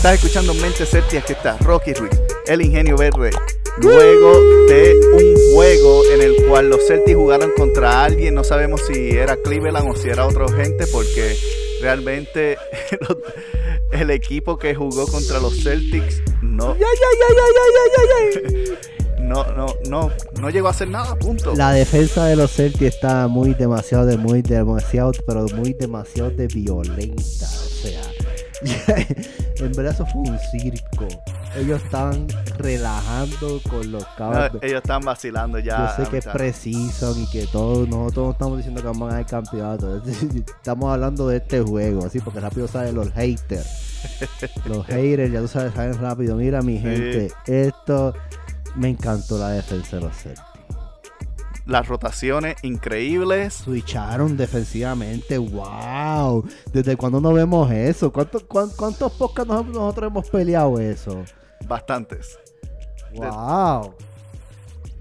Estás escuchando Mente Celtics, que está Rocky Ruiz, el ingenio verde. Luego de un juego en el cual los Celtics jugaron contra alguien, no sabemos si era Cleveland o si era otra gente, porque realmente el equipo que jugó contra los Celtics no. No, no, no, no llegó a hacer nada, punto. La defensa de los Celtics está muy demasiado, de muy demasiado, pero muy demasiado de violenta. O sea, en verdad eso fue un circo. Ellos estaban relajando con los cabos. ellos están vacilando ya. Yo sé que es preciso y que todos, nosotros estamos diciendo que vamos a ganar el campeonato. Estamos hablando de este juego, así, porque rápido saben los haters. Los haters, ya tú sabes, saben rápido. Mira, mi gente, esto me encantó la defensa de los Celtics. Las rotaciones increíbles. Switcharon defensivamente. ¡Wow! ¿Desde cuándo no vemos eso? ¿Cuántos, cuántos podcasts nosotros hemos peleado eso? Bastantes. ¡Wow!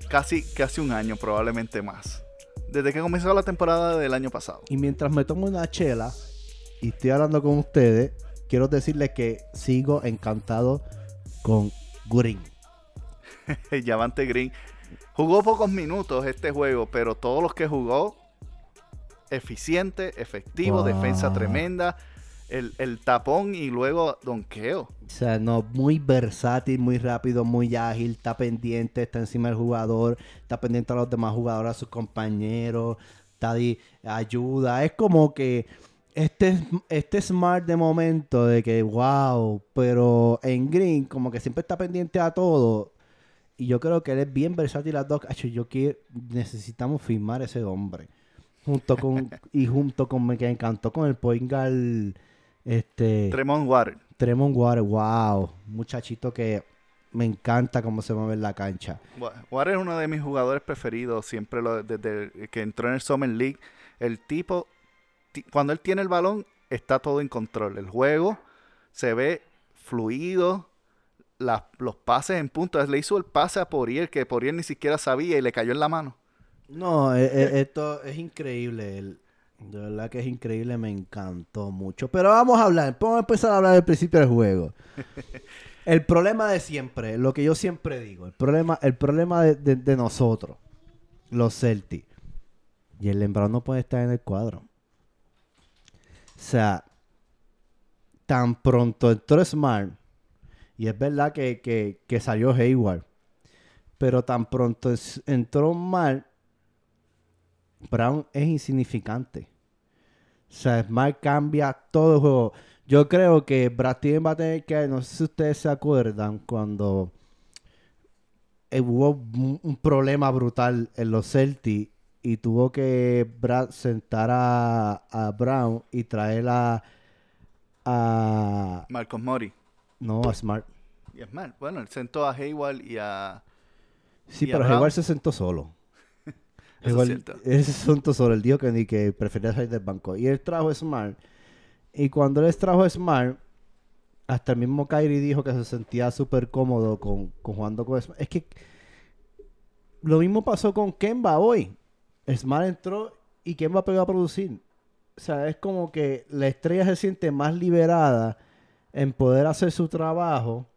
Casi, casi un año, probablemente más. Desde que comenzó la temporada del año pasado. Y mientras me tomo una chela y estoy hablando con ustedes, quiero decirles que sigo encantado con Green. Yavante Green. Jugó pocos minutos este juego, pero todos los que jugó, eficiente, efectivo, defensa tremenda. El, tapón y luego donqueo. O sea, no, muy versátil, muy rápido, muy ágil, está pendiente, está encima del jugador, está pendiente a los demás jugadores, a sus compañeros, está de ayuda. Es como que este, este smart de momento de que, wow, pero en Green como que siempre está pendiente a todo. Y yo creo que él es bien versátil a dos. Yo quiero, necesitamos firmar ese hombre. Junto con, y junto con me que encantó con el Poingal, este... Tremont Water. Tremont Water, wow. Muchachito que me encanta cómo se mueve en la cancha. Water es uno de mis jugadores preferidos, siempre lo, desde que entró en el Summer League. El tipo cuando él tiene el balón, está todo en control. El juego se ve fluido. Los pases en punto. Le hizo el pase a Poriel que Poriel ni siquiera sabía y le cayó en la mano. No, e, e, esto es increíble. de verdad que es increíble, me encantó mucho. Pero vamos a hablar, vamos a empezar a hablar del principio del juego. el problema de siempre, lo que yo siempre digo, el problema, el problema de, nosotros, los Celtics. Y el Lembrado no puede estar en el cuadro. O sea, tan pronto entró Smart, y es verdad que, salió Hayward, pero tan pronto entró Smart, Brown es insignificante. O sea, Smart cambia todo el juego. Yo creo que Brad va a tener que, no sé si ustedes se acuerdan, cuando hubo un problema brutal en los Celtics y tuvo que Brad sentar a, Brown y traer a, a Marcos Mori. No, a Smart. Y Smart. Bueno, él sentó a Hayward y a. Sí, pero Hayward se sentó solo. Hayward, él se sentó solo. Él dijo que ni que prefería salir del banco. Y él trajo a Smart. Y cuando él trajo a Smart, hasta el mismo Kyrie dijo que se sentía súper cómodo con, con jugando con Smart. Es que lo mismo pasó con Kemba hoy. Smart entró y ¿quién va a pegar a producir? O sea, es como que la estrella se siente más liberada en poder hacer su trabajo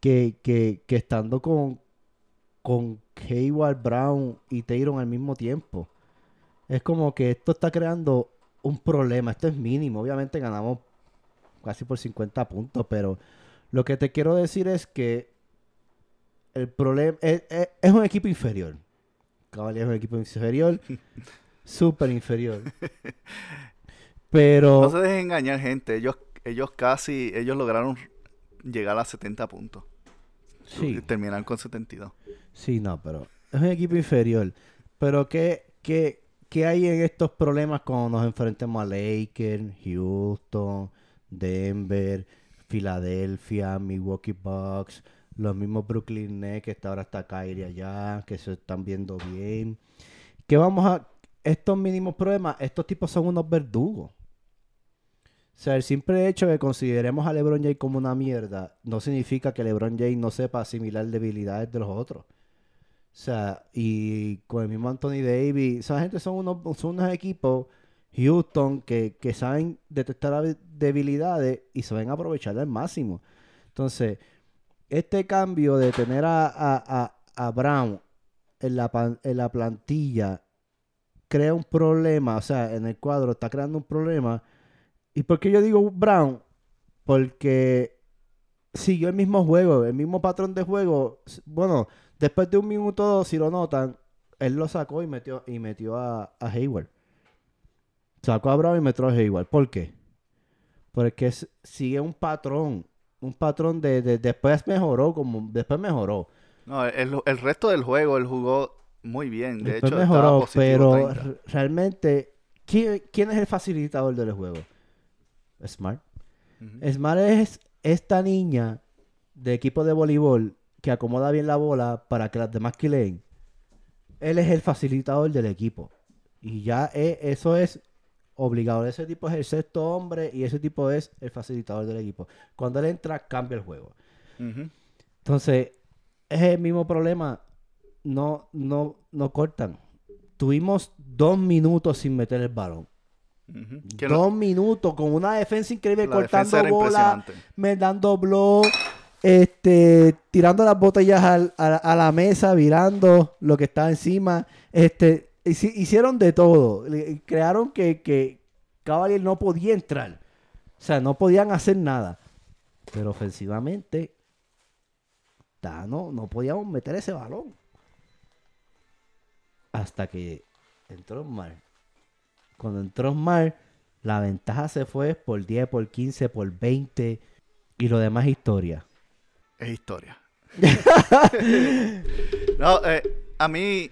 que, que, que estando con, con Hayward, Brown y Taylor al mismo tiempo. Es como que esto está creando un problema. Esto es mínimo. Obviamente ganamos casi por 50 puntos, pero lo que te quiero decir es que el problema es un equipo inferior. Cavaliers es un equipo inferior, súper inferior. Pero... No se dejen engañar, gente. Ellos, ellos casi, ellos lograron llegar a 70 puntos. Sí. Terminan con 72. Sí, no, pero es un equipo inferior. Pero ¿qué, qué, qué hay en estos problemas cuando nos enfrentemos a Lakers, Houston, Denver, Filadelfia, Milwaukee Bucks? Los mismos Brooklyn Nets, que está ahora está Kyrie allá, que se están viendo bien. Que vamos a. Estos mínimos problemas, estos tipos son unos verdugos. O sea, el simple hecho de que consideremos a LeBron James como una mierda no significa que LeBron James no sepa asimilar debilidades de los otros. O sea, y con el mismo Anthony Davis, esa gente son unos, son unos equipos Houston que, que saben detectar debilidades y saben aprovechar al máximo. Entonces, este cambio de tener a, a, a, Brown en la, en la plantilla crea un problema, o sea, en el cuadro está creando un problema. ¿Y por qué yo digo Brown? Porque siguió el mismo juego, el mismo patrón de juego. Bueno, después de un minuto, si lo notan, él lo sacó y metió, y metió a, a Hayward. Sacó a Brown y metió a Hayward. ¿Por qué? Porque sigue un patrón. Un patrón de, después mejoró, como después mejoró. No, el, resto del juego él jugó muy bien. De hecho, mejoró, pero realmente, ¿quién, es el facilitador del juego? Smart. Smart es esta niña de equipo de voleibol que acomoda bien la bola para que las demás quileen. Él es el facilitador del equipo. Y ya eso es obligado. Ese tipo es el sexto hombre y ese tipo es el facilitador del equipo. Cuando él entra, cambia el juego. Entonces, es el mismo problema. No, no, no cortan. Tuvimos dos minutos sin meter el balón. Dos minutos con una defensa increíble, cortando bola, me dando blog, este, tirando las botellas a, la mesa, virando lo que está encima. Este, hicieron de todo. Crearon que, que Cavalier no podía entrar. O sea, no podían hacer nada. Pero ofensivamente, no, no podíamos meter ese balón. Hasta que entró Mar. Cuando entró Mar, la ventaja se fue por 10, por 15, por 20 y lo demás historia. Es historia. no, eh, a mí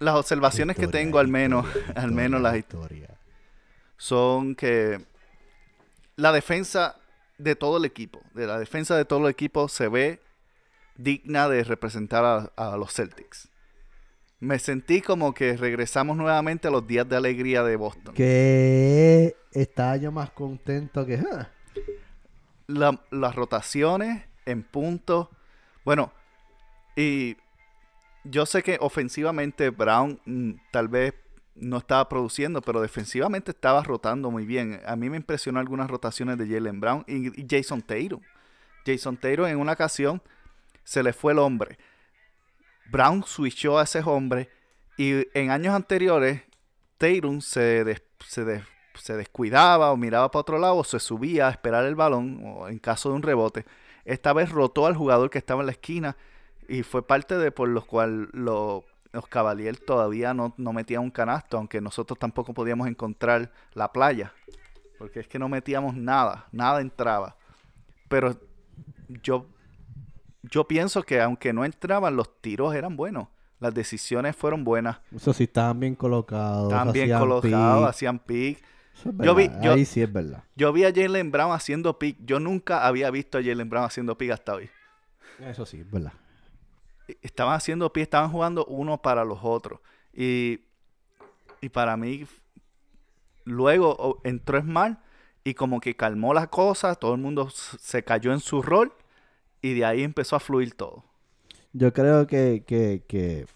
las observaciones que tengo al menos, al menos las historias son que la defensa de todo el equipo, de la defensa de todo el equipo se ve digna de representar a, los Celtics. Me sentí como que regresamos nuevamente a los días de alegría de Boston. Que estaba yo más contento que... Ah. las rotaciones en punto. Bueno, y yo sé que ofensivamente Brown mm, tal vez no estaba produciendo, pero defensivamente estaba rotando muy bien. A mí me impresionó algunas rotaciones de Jalen Brown y, Jason Taylor. Jason Taylor en una ocasión se le fue el hombre. Brown switchó a ese hombre y en años anteriores Taylor se, se, descuidaba o miraba para otro lado o se subía a esperar el balón o en caso de un rebote. Esta vez rotó al jugador que estaba en la esquina y fue parte de por lo cual los Cavaliers todavía no, no metían un canasto, aunque nosotros tampoco podíamos encontrar la playa. Porque es que no metíamos nada, nada entraba. Pero yo yo pienso que aunque no entraban, los tiros eran buenos. Las decisiones fueron buenas. Eso sí, estaban bien colocados. Estaban bien colocados, hacían pick. yo vi, Ahí sí es verdad. Yo vi a Jalen Brown haciendo pick. Yo nunca había visto a Jalen Brown haciendo pick hasta hoy. Eso sí, es verdad. Estaban haciendo pick, estaban jugando uno para los otros. Y, y para mí, luego entró Smart y como que calmó las cosas. Todo el mundo se cayó en su rol y de ahí empezó a fluir todo. Yo creo que, que, que,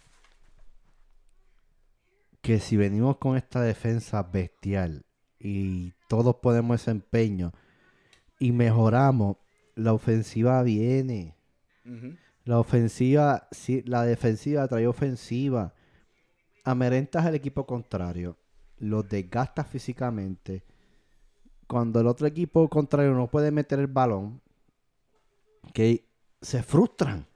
que si venimos con esta defensa bestial y todos ponemos ese empeño y mejoramos, la ofensiva viene. La ofensiva, sí, la defensiva trae ofensiva. Amerentas al equipo contrario. Los desgastas físicamente. Cuando el otro equipo contrario no puede meter el balón, que se frustran,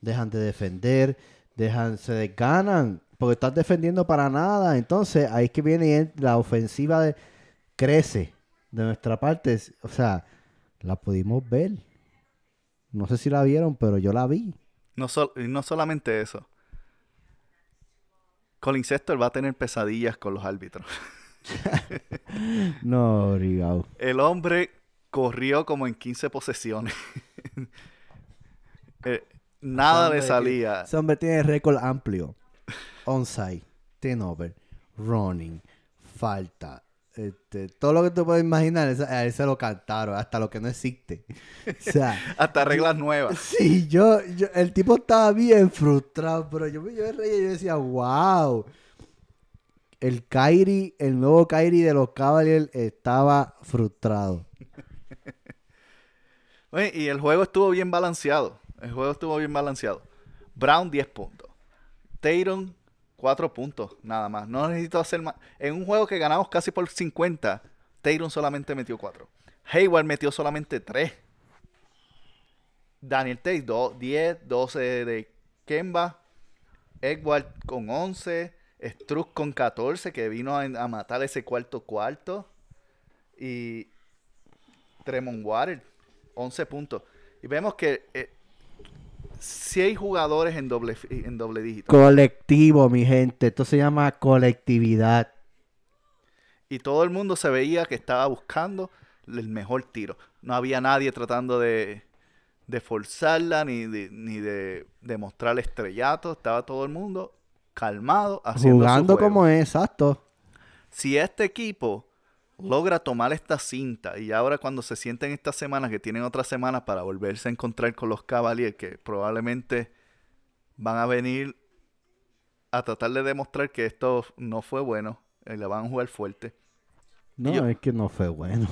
dejan de defender, dejan, se desganan, porque estás defendiendo para nada. Entonces ahí es que viene la ofensiva de, crece de nuestra parte. O sea, la pudimos ver. No sé si la vieron, pero yo la vi. No, no solamente eso. Colin Sextor va a tener pesadillas con los árbitros. no, Rigao. El hombre corrió como en 15 posesiones. Eh, nada le salía. Ese hombre tiene récord amplio. Onside, turnover, running, falta. Este, todo lo que tú puedes imaginar, a él se lo cantaron, hasta lo que no existe. O sea, hasta reglas nuevas. Sí, yo, el tipo estaba bien frustrado, pero yo, yo reía y yo decía, wow. el Kyrie, el nuevo Kyrie de los Cavaliers estaba frustrado. Y el juego estuvo bien balanceado. El juego estuvo bien balanceado. Brown 10 puntos. Tatum 4 puntos, nada más. No necesito hacer más. En un juego que ganamos casi por 50, Tatum solamente metió 4. Hayward metió solamente 3. Daniel Tate 10, 12 de Kemba. Edward con 11. Struck con 14, que vino a, matar ese cuarto cuarto. Y Tremont Water, 11 puntos. Y vemos que eh, si hay jugadores en doble, en doble dígito. Colectivo, mi gente. Esto se llama colectividad. Y todo el mundo se veía que estaba buscando el mejor tiro. No había nadie tratando de, de forzarla ni de, ni de demostrar estrellato. Estaba todo el mundo calmado, haciendo Jugando como es, exacto. Si este equipo logra tomar esta cinta y ahora cuando se sienten estas semanas que tienen otras semanas para volverse a encontrar con los Cavaliers que probablemente van a venir a tratar de demostrar que esto no fue bueno y le van a jugar fuerte. No, es que no fue bueno.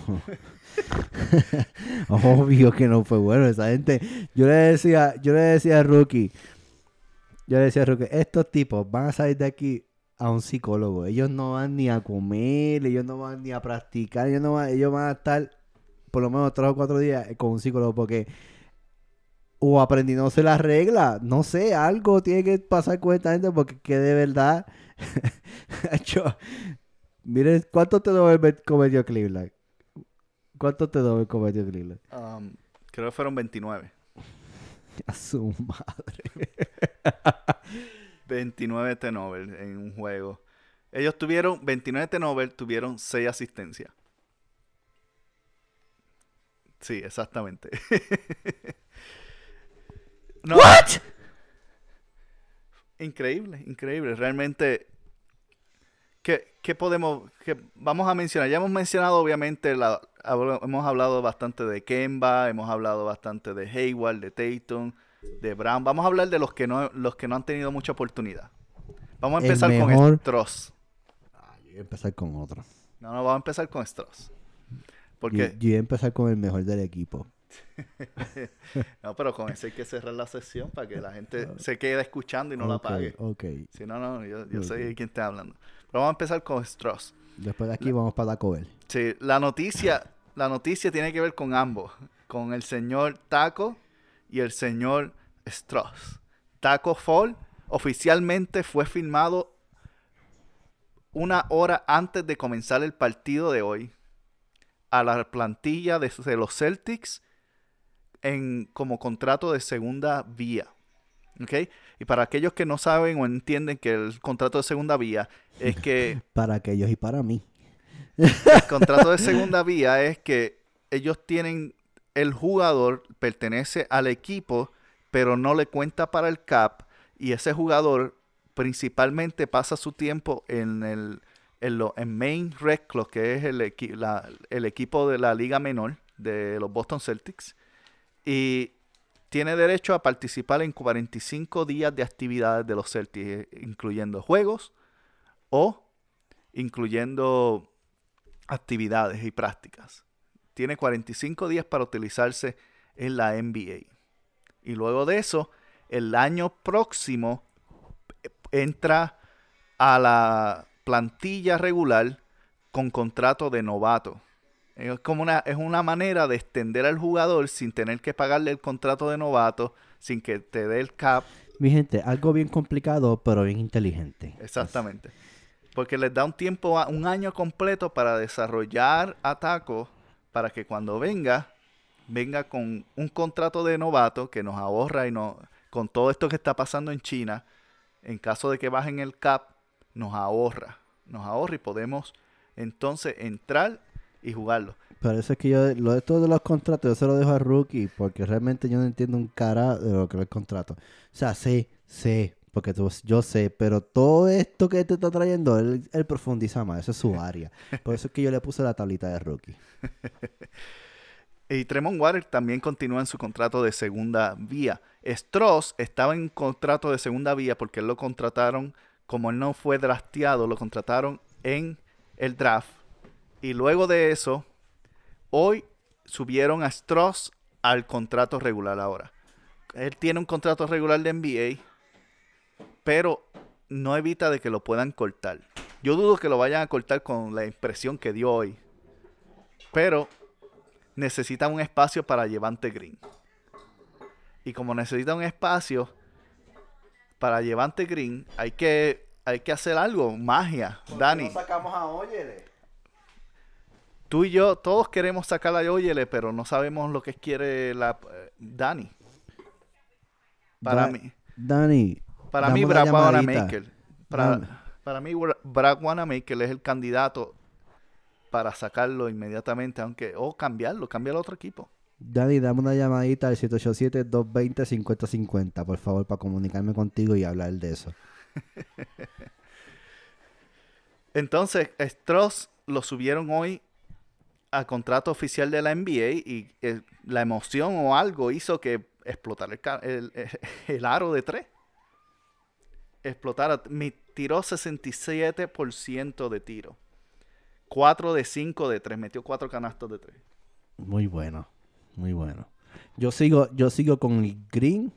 Obvio que no fue bueno. Esa gente, yo le decía, yo le decía a Rookie, yo le decía a Rookie, estos tipos van a salir de aquí a un psicólogo. Ellos no van ni a comer, ellos no van ni a practicar, ellos no van, ellos van a estar por lo menos tres o cuatro días con un psicólogo porque o aprendiéndose las reglas, no sé, algo tiene que pasar con esta gente porque que de verdad yo, mire, ¿cuánto te doble cometió Cleveland? ¿Cuánto te doble cometió Cleveland? Um, creo que fueron 29. A su madre. 29 t en un juego. Ellos tuvieron 29 t tuvieron 6 asistencias. Sí, exactamente. ¿What? Increíble, increíble. Realmente, ¿qué, podemos, qué vamos a mencionar? Ya hemos mencionado, obviamente, la, hemos hablado bastante de Kemba, hemos hablado bastante de Hayward, de Tatum de Brown. Vamos a hablar de los que no, los que no han tenido mucha oportunidad. Vamos a empezar con Stross. Ah, yo voy a empezar con otro. No, no, vamos a empezar con Stross. Porque... Yo, voy a empezar con el mejor del equipo. no, pero con eso hay que cerrar la sesión para que la gente se quede escuchando y no la apague. Ok. Si no, no, yo, yo sé quién está hablando. Pero vamos a empezar con Stross. Después de aquí vamos para Taco Bell. Sí, la noticia, la noticia tiene que ver con ambos. Con el señor Taco y el señor Strauss. Taco Fall oficialmente fue filmado una hora antes de comenzar el partido de hoy a la plantilla de, los Celtics en, como contrato de segunda vía. Y para aquellos que no saben o entienden que el contrato de segunda vía es que... para aquellos y para mí. El contrato de segunda vía es que ellos tienen el jugador pertenece al equipo, pero no le cuenta para el CAP y ese jugador principalmente pasa su tiempo en el en, lo, en Main Red que es el, el equipo de la liga menor de los Boston Celtics, y tiene derecho a participar en 45 días de actividades de los Celtics, eh, incluyendo juegos o incluyendo actividades y prácticas tiene 45 días para utilizarse en la NBA. Y luego de eso, el año próximo entra a la plantilla regular con contrato de novato. Es como una, es una manera de extender al jugador sin tener que pagarle el contrato de novato, sin que te dé el cap. Mi gente, algo bien complicado, pero bien inteligente. Exactamente. Porque les da un tiempo, un año completo para desarrollar atacos para que cuando venga, venga con un contrato de novato que nos ahorra y no, con todo esto que está pasando en China, en caso de que bajen el cap, nos ahorra, nos ahorra y podemos entonces entrar y jugarlo. Pero eso es que yo, lo de todos los contratos, yo se lo dejo a Rookie, porque realmente yo no entiendo un cara de lo que es el contrato. O sea, sé, sé, porque yo sé, pero todo esto que te está trayendo, él, él, profundiza más, eso es su área. Por eso es que yo le puse la tablita de rookie. y Tremont Water también continúa en su contrato de segunda vía. Stross estaba en contrato de segunda vía porque él lo contrataron como él no fue drafteado, lo contrataron en el draft. Y luego de eso, hoy subieron a Stross al contrato regular ahora. Él tiene un contrato regular de NBA, pero no evita de que lo puedan cortar. Yo dudo que lo vayan a cortar con la impresión que dio hoy. Pero necesita un espacio para Llevante Green. Y como necesita un espacio para Llevante Green, hay que, hay que hacer algo, magia. Dani. sacamos a Oyele? Tú y yo, todos queremos sacar a Oyele, pero no sabemos lo que quiere la eh, Dani. Para mí. Dani. Para mí, Brad Wanamaker. Para, para mí, Brad Wanamaker es el candidato para sacarlo inmediatamente, aunque, o cambiarlo, cambiar al otro equipo. Dani, dame una llamadita al 787-220-5050, por favor, para comunicarme contigo y hablar de eso. Entonces, Stross lo subieron hoy a contrato oficial de la NBA y eh, la emoción o algo hizo que explotara el, el, aro de tres. Explotara. Me tiró 67% de tiro. 4 de 5 de 3. Metió 4 canastos de 3. Muy bueno. Muy bueno. Yo sigo, yo sigo con el Green.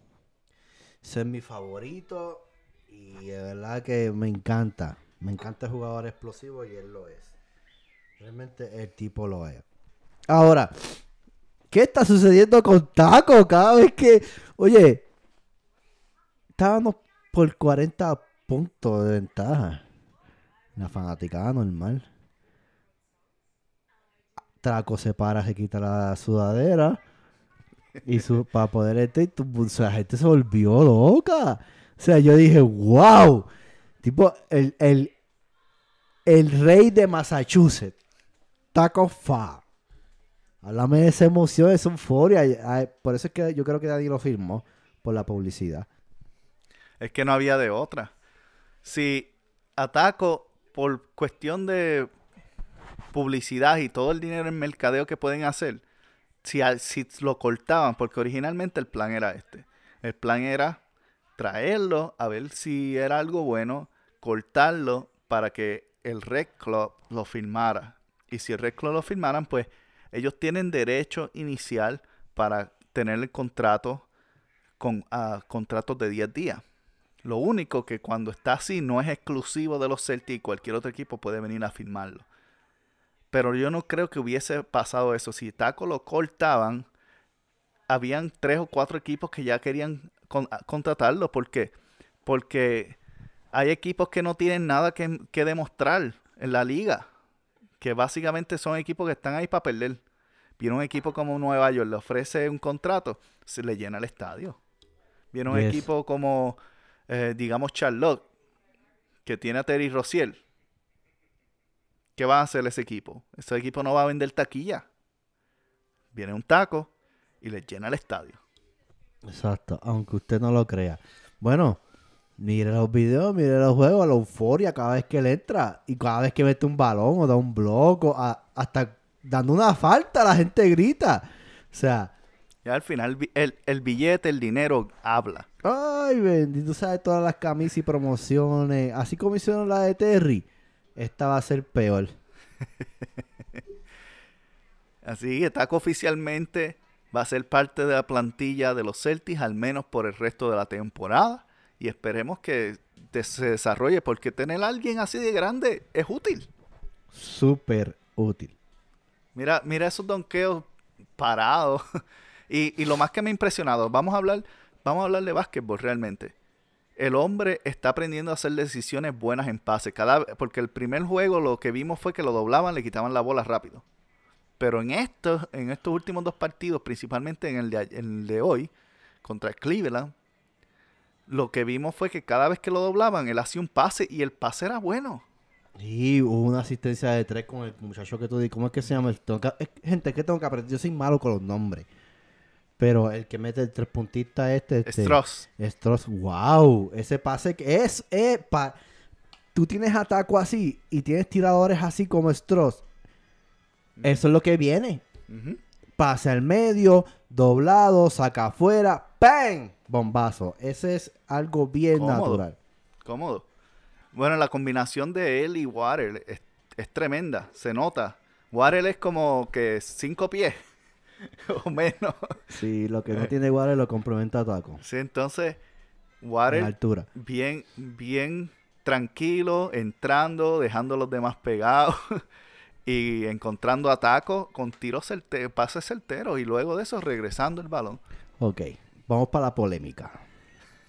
Ese es mi favorito. Y de verdad que me encanta. Me encanta el jugador explosivo y él lo es. Realmente el tipo lo es. Ahora, ¿qué está sucediendo con Taco? Cada vez que, oye, estábamos por 40 puntos de ventaja. La fanaticada normal. Traco se para, se quita la sudadera. Y su, para poder este, la gente se volvió loca. O sea, yo dije, wow. Tipo, el, el, el rey de Massachusetts. Taco Fa. Háblame de esa emoción, esa euforia. Por eso es que yo creo que nadie lo firmó. Por la publicidad. Es que no había de otra. Si Ataco, por cuestión de publicidad y todo el dinero en mercadeo que pueden hacer, si, si lo cortaban, porque originalmente el plan era este. El plan era traerlo, a ver si era algo bueno, cortarlo para que el Red Club lo firmara. Y si el Red Club lo firmaran, pues ellos tienen derecho inicial para tener el contrato con contratos de 10 días. Lo único que cuando está así no es exclusivo de los Celtics, cualquier otro equipo puede venir a firmarlo. Pero yo no creo que hubiese pasado eso. Si Taco lo cortaban, habían tres o cuatro equipos que ya querían contratarlo. ¿Por qué? Porque hay equipos que no tienen nada que, demostrar en la liga. Que básicamente son equipos que están ahí para perder. Viene un equipo como Nueva York, le ofrece un contrato, se le llena el estadio. Viene un equipo como, eh, digamos, Charlotte, que tiene a Terry Rociel ¿Qué va a hacer ese equipo? Ese equipo no va a vender taquilla. Viene un taco y le llena el estadio. Exacto, aunque usted no lo crea. Bueno, mire los videos, mire los juegos, la euforia cada vez que él entra y cada vez que mete un balón o da un bloco, hasta dando una falta, la gente grita. O sea. Ya al final el, el billete, el dinero habla. Ay, bendito, sabes todas las camisas y promociones. Así como hicieron la de Terry esta va a ser peor. Así que Taco oficialmente va a ser parte de la plantilla de los Celtics, al menos por el resto de la temporada. Y esperemos que se desarrolle, porque tener a alguien así de grande es útil. Súper útil. Mira, mira esos donkeos parados. y, y lo más que me ha impresionado, vamos a hablar, vamos a hablar de básquetbol realmente el hombre está aprendiendo a hacer decisiones buenas en pase. Cada, porque el primer juego lo que vimos fue que lo doblaban, le quitaban la bola rápido. Pero en estos, en estos últimos dos partidos, principalmente en el, de, hoy, contra Cleveland, lo que vimos fue que cada vez que lo doblaban, él hacía un pase y el pase era bueno. Y hubo una asistencia de tres con el muchacho que tú dices. ¿Cómo es que se llama? gente, que tengo que aprender? Yo soy malo con los nombres. Pero el que mete el tres puntista este, este Stross. Stross, wow. Ese pase que es, eh, tú tienes ataco así y tienes tiradores así como Stross. Eso es lo que viene. Pase al medio, doblado, saca afuera, ¡pam! Bombazo. Ese es algo bien natural. Cómodo. Bueno, la combinación de él y Water es, es tremenda, se nota. Water es como que cinco pies o menos. Sí, lo que no tiene Water lo complementa a Taco. Sí, entonces En Water altura. bien, bien tranquilo, entrando, dejando a los demás pegados y encontrando a Taco con tiros certeros, pases certeros y luego de eso regresando el balón. Ok, vamos para la polémica.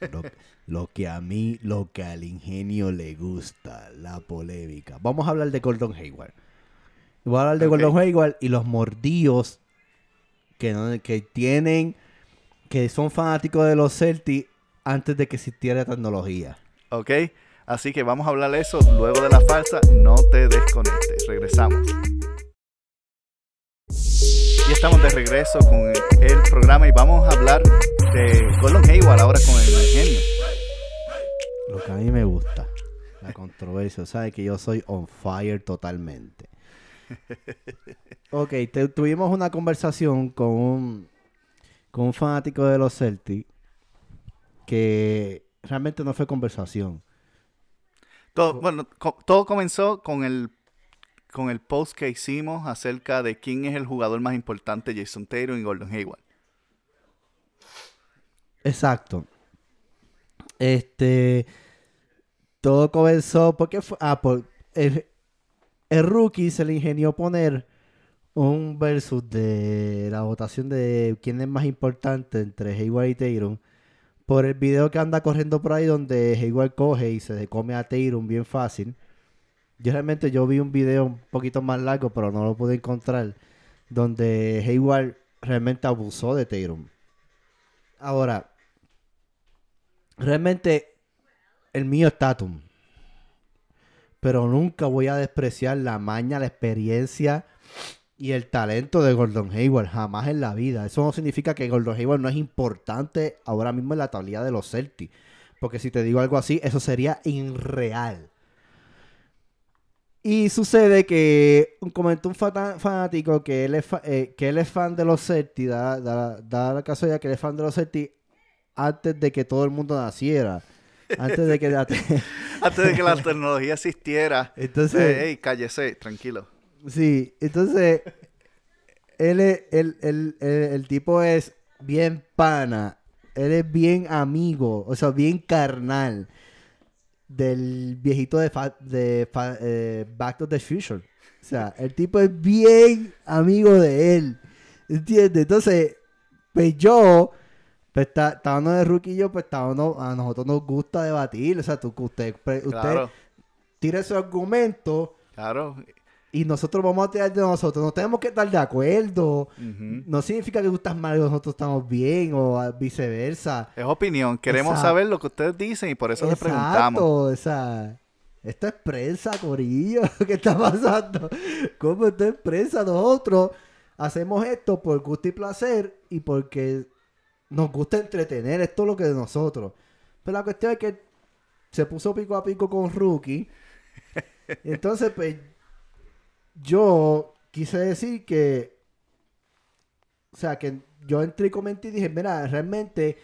Lo, lo que a mí, lo que al ingenio le gusta, la polémica. Vamos a hablar de Gordon Hayward. Voy a hablar de Ok. Gordon Hayward y los mordillos que, no- que tienen, que son fanáticos de los Celtics antes de que existiera tecnología. ¿Ok? Así que vamos a hablar de eso luego de la falsa. No te desconectes. Regresamos. Y estamos de regreso con el, el programa y vamos a hablar de Gordon Hayward ahora con el ingenio. Lo que a mí me gusta, la controversia. Sabes que yo soy on fire totalmente. Ok, te- tuvimos una conversación con un, con un fanático de los Celtics que realmente no fue conversación. Todo, bueno, co- todo comenzó con el, con el post que hicimos acerca de quién es el jugador más importante, Jason Taylor y Gordon Hayward. Exacto. Este. Todo comenzó porque fue. Ah, por. El, el rookie se le ingenió poner un versus de la votación de quién es más importante entre Hayward y Tatum. Por el video que anda corriendo por ahí donde Hayward coge y se come a Tatum bien fácil. Yo realmente yo vi un video un poquito más largo, pero no lo pude encontrar. Donde Hayward realmente abusó de Tatum. Ahora, realmente el mío es Tatum. Pero nunca voy a despreciar la maña, la experiencia y el talento de Gordon Hayward. Jamás en la vida. Eso no significa que Gordon Hayward no es importante ahora mismo en la tablilla de los Celtics. Porque si te digo algo así, eso sería irreal. Y sucede que comentó un fanático que él es, eh, que él es fan de los Celtics, da, da, da la casualidad que él es fan de los Celtics antes de que todo el mundo naciera. Antes de que... Antes de que la tecnología existiera. Entonces... Eh, ey, cállese, tranquilo. Sí, entonces él es, él- él- él- el tipo es bien pana, él es bien amigo, o sea, bien carnal del viejito de, Fa- de Fa- eh, Back to the Future. O sea, el tipo es bien amigo de él, ¿entiendes? Entonces, pues yo, pues está, está uno de rookie y yo, pues está a nosotros nos gusta debatir, o sea, tú, usted, usted Claro, tira su argumento claro. y nosotros vamos a tirar de nosotros. No tenemos que estar de acuerdo. No significa que tú estás mal y nosotros estamos bien o viceversa. Es opinión. Queremos Exacto. saber lo que ustedes dicen y por eso les preguntamos. Exacto, o sea, esto es prensa, Corillo. ¿Qué está pasando? ¿Cómo esto es prensa? Nosotros hacemos esto por gusto y placer y porque nos gusta entretener. Esto es lo que de nosotros. Pero la cuestión es que se puso pico a pico con Rookie. Entonces, pues, yo quise decir que, o sea, que yo entré y comenté y dije, mira, realmente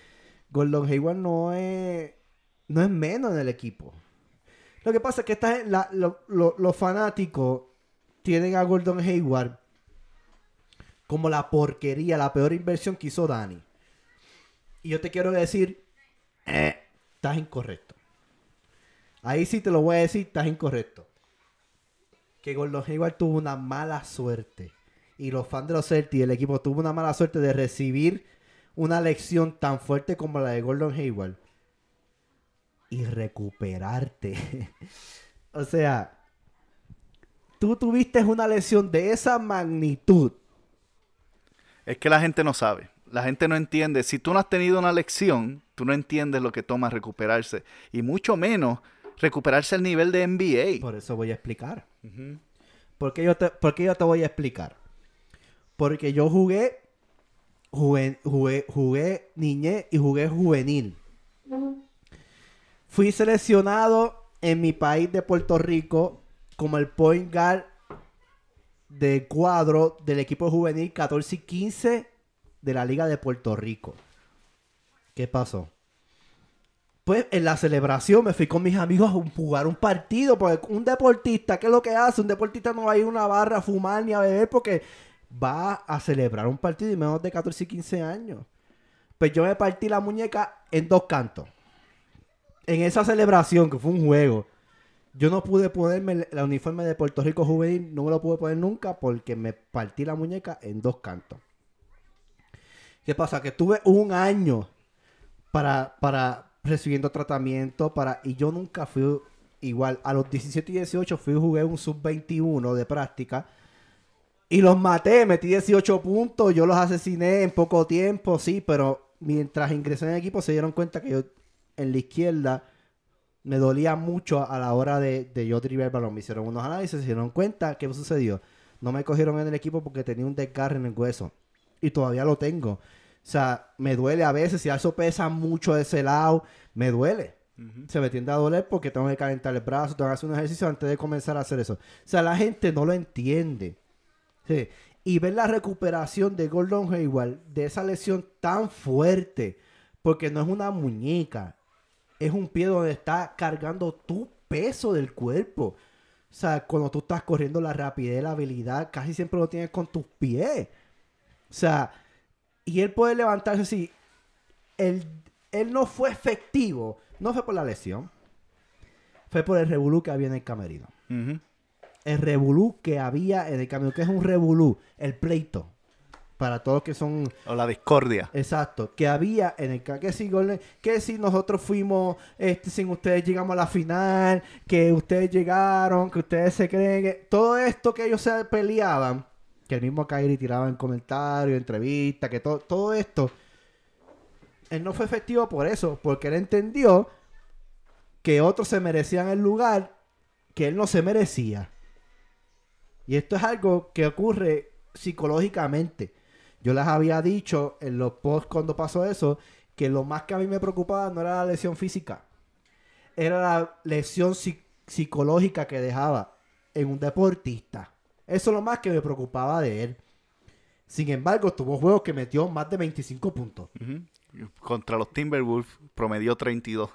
Gordon Hayward no es, no es menos en el equipo. Lo que pasa es que esta, la- lo- lo- los fanáticos tienen a Gordon Hayward como la porquería, la peor inversión que hizo Dani. Y yo te quiero decir, eh, estás incorrecto. Ahí sí te lo voy a decir, estás incorrecto. Que Gordon Hayward tuvo una mala suerte. Y los fans de los Celtics, el equipo tuvo una mala suerte de recibir una lección tan fuerte como la de Gordon Hayward. Y recuperarte. o sea, tú tuviste una lesión de esa magnitud. Es que la gente no sabe. La gente no entiende. Si tú no has tenido una lección, tú no entiendes lo que toma recuperarse. Y mucho menos recuperarse al nivel de NBA. Por eso voy a explicar. Ujú. ¿Por qué yo te, yo te voy a explicar? Porque yo jugué, jugué, jugué, jugué niñez y jugué juvenil. Fui seleccionado en mi país de Puerto Rico como el point guard de cuadro del equipo juvenil 14 y 15 de la Liga de Puerto Rico. ¿Qué pasó? Pues en la celebración me fui con mis amigos a jugar un partido, porque un deportista, ¿qué es lo que hace? Un deportista no va a ir a una barra a fumar ni a beber porque va a celebrar un partido y menos de 14 y 15 años. Pues yo me partí la muñeca en dos cantos. En esa celebración, que fue un juego, yo no pude ponerme el uniforme de Puerto Rico juvenil, no me lo pude poner nunca porque me partí la muñeca en dos cantos. ¿Qué pasa? Que tuve un año para, para recibiendo tratamiento para y yo nunca fui igual. A los 17 y 18 fui jugué un sub-21 de práctica y los maté, metí 18 puntos, yo los asesiné en poco tiempo, sí, pero mientras ingresé en el equipo se dieron cuenta que yo en la izquierda me dolía mucho a la hora de, de yo driver el balón. Me hicieron unos análisis, se dieron cuenta qué sucedió. No me cogieron en el equipo porque tenía un desgarre en el hueso. Y todavía lo tengo. O sea, me duele a veces. Si eso pesa mucho de ese lado, me duele. Se me tiende a doler porque tengo que calentar el brazo, tengo que hacer un ejercicio antes de comenzar a hacer eso. O sea, la gente no lo entiende. Sí. Y ver la recuperación de Gordon Hayward de esa lesión tan fuerte, porque no es una muñeca, es un pie donde está cargando tu peso del cuerpo. O sea, cuando tú estás corriendo la rapidez, la habilidad, casi siempre lo tienes con tus pies. O sea, y él puede levantarse así. Él, él no fue efectivo. No fue por la lesión. Fue por el revolú que había en el camerino. El revolú que había en el camerino. Que es un revolú? El pleito. Para todos que son... O la discordia. Exacto. Que había en el... Que si, que si nosotros fuimos... Este, sin ustedes llegamos a la final. Que ustedes llegaron. Que ustedes se creen que... Todo esto que ellos se peleaban que el mismo Kyrie tiraba en comentarios, entrevistas, que todo, todo esto, él no fue efectivo por eso, porque él entendió que otros se merecían el lugar que él no se merecía. Y esto es algo que ocurre psicológicamente. Yo les había dicho en los posts cuando pasó eso, que lo más que a mí me preocupaba no era la lesión física, era la lesión psicológica que dejaba en un deportista. Eso es lo más que me preocupaba de él. Sin embargo, tuvo juegos que metió más de 25 puntos. Contra los Timberwolves promedió 32.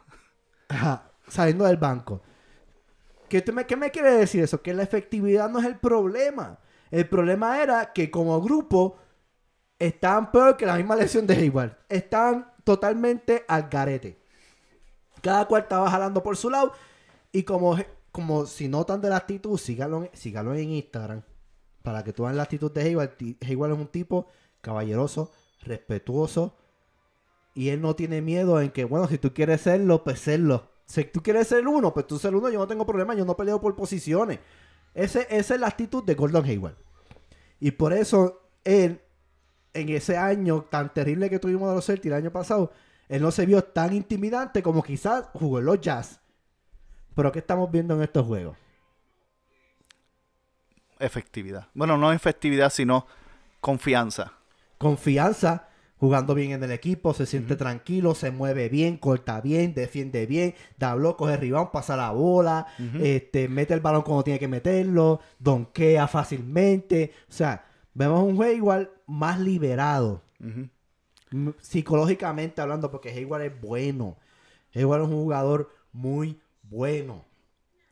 Ajá, saliendo del banco. ¿Qué, me, ¿Qué me quiere decir eso? Que la efectividad no es el problema. El problema era que como grupo estaban peor que la misma lesión de Hayward. Estaban totalmente al garete. Cada cual estaba jalando por su lado. Y como como si notan de la actitud, síganlo, en Instagram. Para que tú vean la actitud de Hayward. Hayward es un tipo caballeroso, respetuoso. Y él no tiene miedo en que, bueno, si tú quieres serlo, pues serlo. Si tú quieres ser uno, pues tú ser uno, yo no tengo problema, yo no peleo por posiciones. Ese, esa es la actitud de Gordon Hayward. Y por eso él, en ese año tan terrible que tuvimos de los Celtics el año pasado, él no se vio tan intimidante como quizás jugó en los Jazz. Pero ¿qué estamos viendo en estos juegos? Efectividad. Bueno, no efectividad, sino confianza. Confianza, jugando bien en el equipo, se siente tranquilo, se mueve bien, corta bien, defiende bien, da bloques, coge rebound, pasa la bola, este, mete el balón como tiene que meterlo, donkea fácilmente. O sea, vemos un juego igual más liberado. Psicológicamente hablando, porque Hayward es bueno. Hayward es un jugador muy bueno.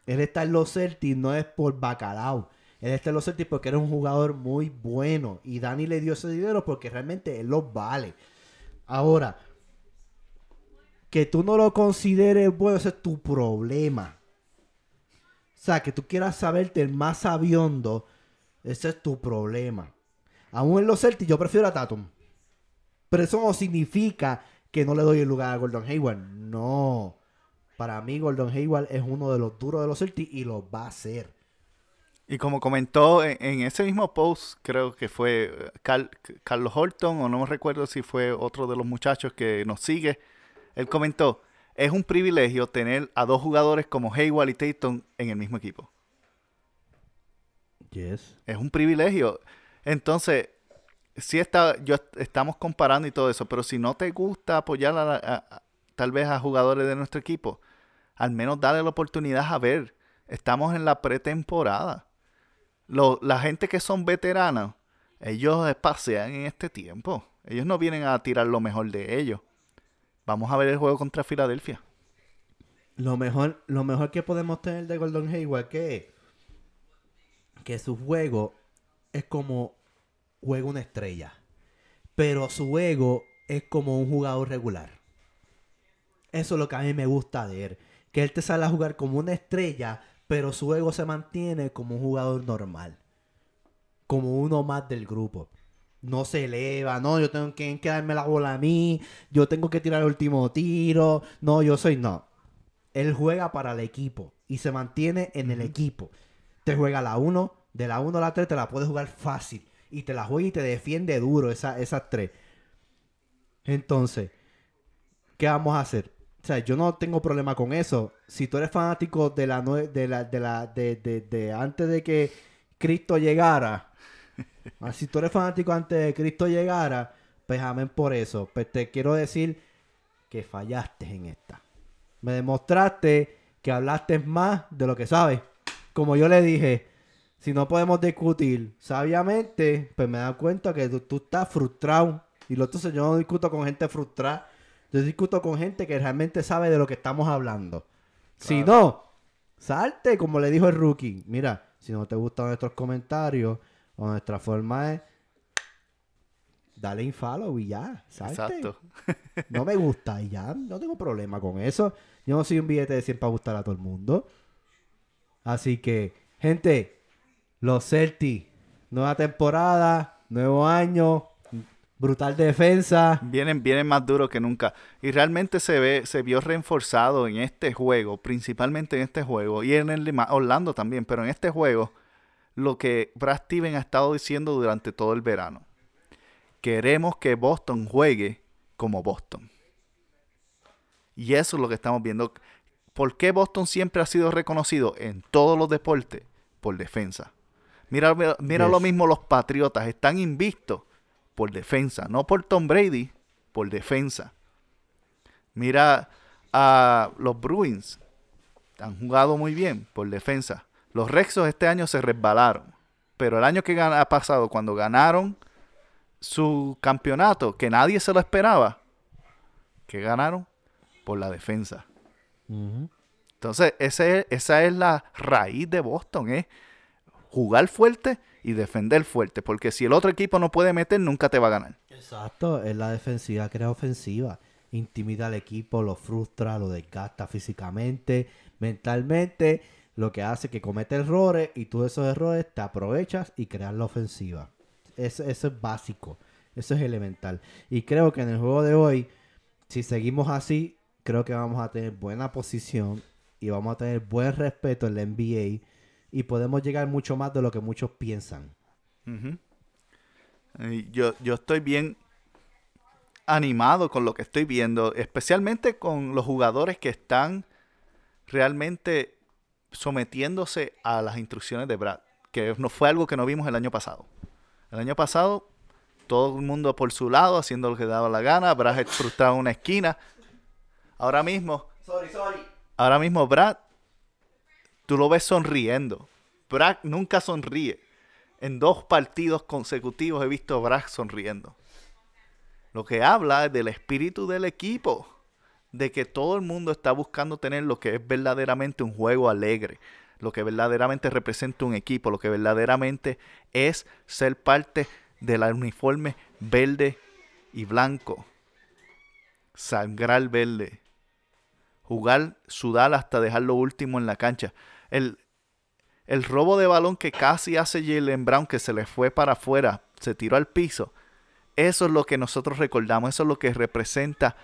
Él está en los Celtics no es por bacalao. Él está en los Celtics porque era un jugador muy bueno. Y Dani le dio ese dinero porque realmente él lo vale. Ahora, que tú no lo consideres bueno, ese es tu problema. O sea, que tú quieras saberte el más sabiondo, ese es tu problema. Aún en los Celtics yo prefiero a Tatum. Pero eso no significa que no le doy el lugar a Gordon Hayward. No. Para mí, Gordon Hayward es uno de los duros de los Celtics y lo va a hacer. Y como comentó en, ese mismo post, creo que fue eh, Carlos Horton, o no me recuerdo si fue otro de los muchachos que nos sigue, él comentó, es un privilegio tener a dos jugadores como Hayward y Tatum en el mismo equipo. Yes. Es un privilegio. Entonces, sí está, yo, estamos comparando y todo eso, pero si no te gusta apoyar a, tal vez a jugadores de nuestro equipo, al menos darle la oportunidad a ver. Estamos en la pretemporada. la gente que son veteranos, ellos pasean en este tiempo. Ellos no vienen a tirar lo mejor de ellos. Vamos a ver el juego contra Filadelfia. lo mejor, lo mejor que podemos tener de Gordon Hayward que que su juego es como juega una estrella, pero su ego es como un jugador regular. Eso es lo que a mí me gusta de él, que él te sale a jugar como una estrella, pero su ego se mantiene como un jugador normal, como uno más del grupo. No se eleva, no, yo tengo que, darme la bola a mí, yo tengo que tirar el último tiro, no, yo soy no. Él juega para el equipo y se mantiene en el equipo. Te juega la 1, de la 1 a la 3 te la puedes jugar fácil. Y te la juega y te defiende duro esa, esas 3. Entonces, ¿qué vamos a hacer? O sea, yo no tengo problema con eso. Si tú eres fanático de la de la de la de, de, antes de que Cristo llegara, si tú eres fanático antes de Cristo llegara, pues amén por eso. Pues te quiero decir que fallaste en esta. Me demostraste que hablaste más de lo que sabes. Como yo le dije, si no podemos discutir sabiamente, pues me da cuenta que tú, estás frustrado. Y lo entonces yo no discuto con gente frustrada. Yo discuto con gente que realmente sabe de lo que estamos hablando. Si no, salte, como le dijo el rookie. Mira, si no te gustan nuestros comentarios o nuestra forma de... Dale follow y ya, salte. Exacto. no me gusta y ya, no tengo problema con eso. Yo no soy un billete de 100 para gustar a todo el mundo. Así que, gente, los Celtics, nueva temporada, nuevo año, brutal defensa. Vienen, vienen más duros que nunca. Y realmente se ve, se vio reforzado en este juego, principalmente en este juego, y en el Orlando también, pero en este juego, lo que Brad Steven ha estado diciendo durante todo el verano. Queremos que Boston juegue como Boston. Y eso es lo que estamos viendo. ¿Por qué Boston siempre ha sido reconocido en todos los deportes? Por defensa. Mira, mira, lo mismo los Patriotas. Están invistos por defensa. No por Tom Brady, por defensa. Mira a los Bruins. Han jugado muy bien por defensa. Los Rexos este año se resbalaron. Pero el año que ha pasado, cuando ganaron su campeonato, que nadie se lo esperaba, que ganaron por la defensa. Entonces, ese, esa es la raíz de Boston, ¿eh? jugar fuerte y defender fuerte, porque si el otro equipo no puede meter, nunca te va a ganar. Exacto, es la defensiva, crea ofensiva, intimida al equipo, lo frustra, lo desgasta físicamente, mentalmente, lo que hace que comete errores y tú esos errores te aprovechas y creas la ofensiva. Eso es básico, eso es elemental. Y creo que en el juego de hoy, si seguimos así, creo que vamos a tener buena posición y vamos a tener buen respeto en la NBA y podemos llegar mucho más de lo que muchos piensan. yo, yo estoy bien animado con lo que estoy viendo, especialmente con los jugadores que están realmente sometiéndose a las instrucciones de Brad, que no fue algo que no vimos el año pasado. El año pasado, todo el mundo por su lado, haciendo lo que daba la gana, Brad frustrado en una esquina. Ahora mismo, sorry, sorry. ahora mismo Brad tú lo ves sonriendo. Brad nunca sonríe. En dos partidos consecutivos he visto a Brad sonriendo. Lo que habla es del espíritu del equipo. De que todo el mundo está buscando tener lo que es verdaderamente un juego alegre. Lo que verdaderamente representa un equipo. Lo que verdaderamente es ser parte del uniforme verde y blanco. Sangrar verde. Jugar, sudar hasta dejar lo último en la cancha el, el robo de balón que casi hace Jalen Brown, que se le fue para afuera, se tiró al piso. Eso es lo que nosotros recordamos, eso es lo que representa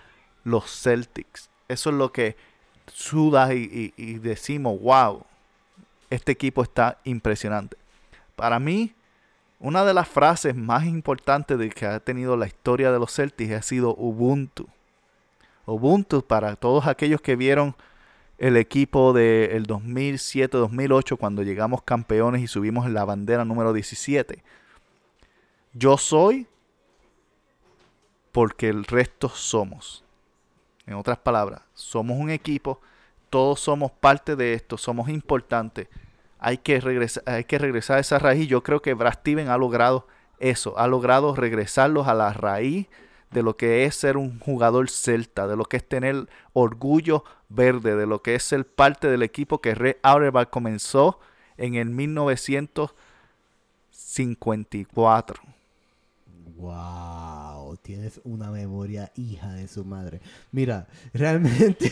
los Celtics. Eso es lo que suda y, y, decimos, wow, este equipo está impresionante. Para mí, una de las frases más importantes de que ha tenido la historia de los Celtics ha sido Ubuntu. Ubuntu para todos aquellos que vieron el equipo del 2007-2008 cuando llegamos campeones y subimos la bandera número 17. Yo soy porque el resto somos. En otras palabras, somos un equipo, todos somos parte de esto, somos importantes. Hay que, regresar, hay que regresar a esa raíz. Yo creo que Brad Steven ha logrado eso, ha logrado regresarlos a la raíz de lo que es ser un jugador celta, de lo que es tener orgullo verde, de lo que es ser parte del equipo que Red Auerbach comenzó en el 1954. Wow, tienes una memoria hija de su madre. Mira, realmente,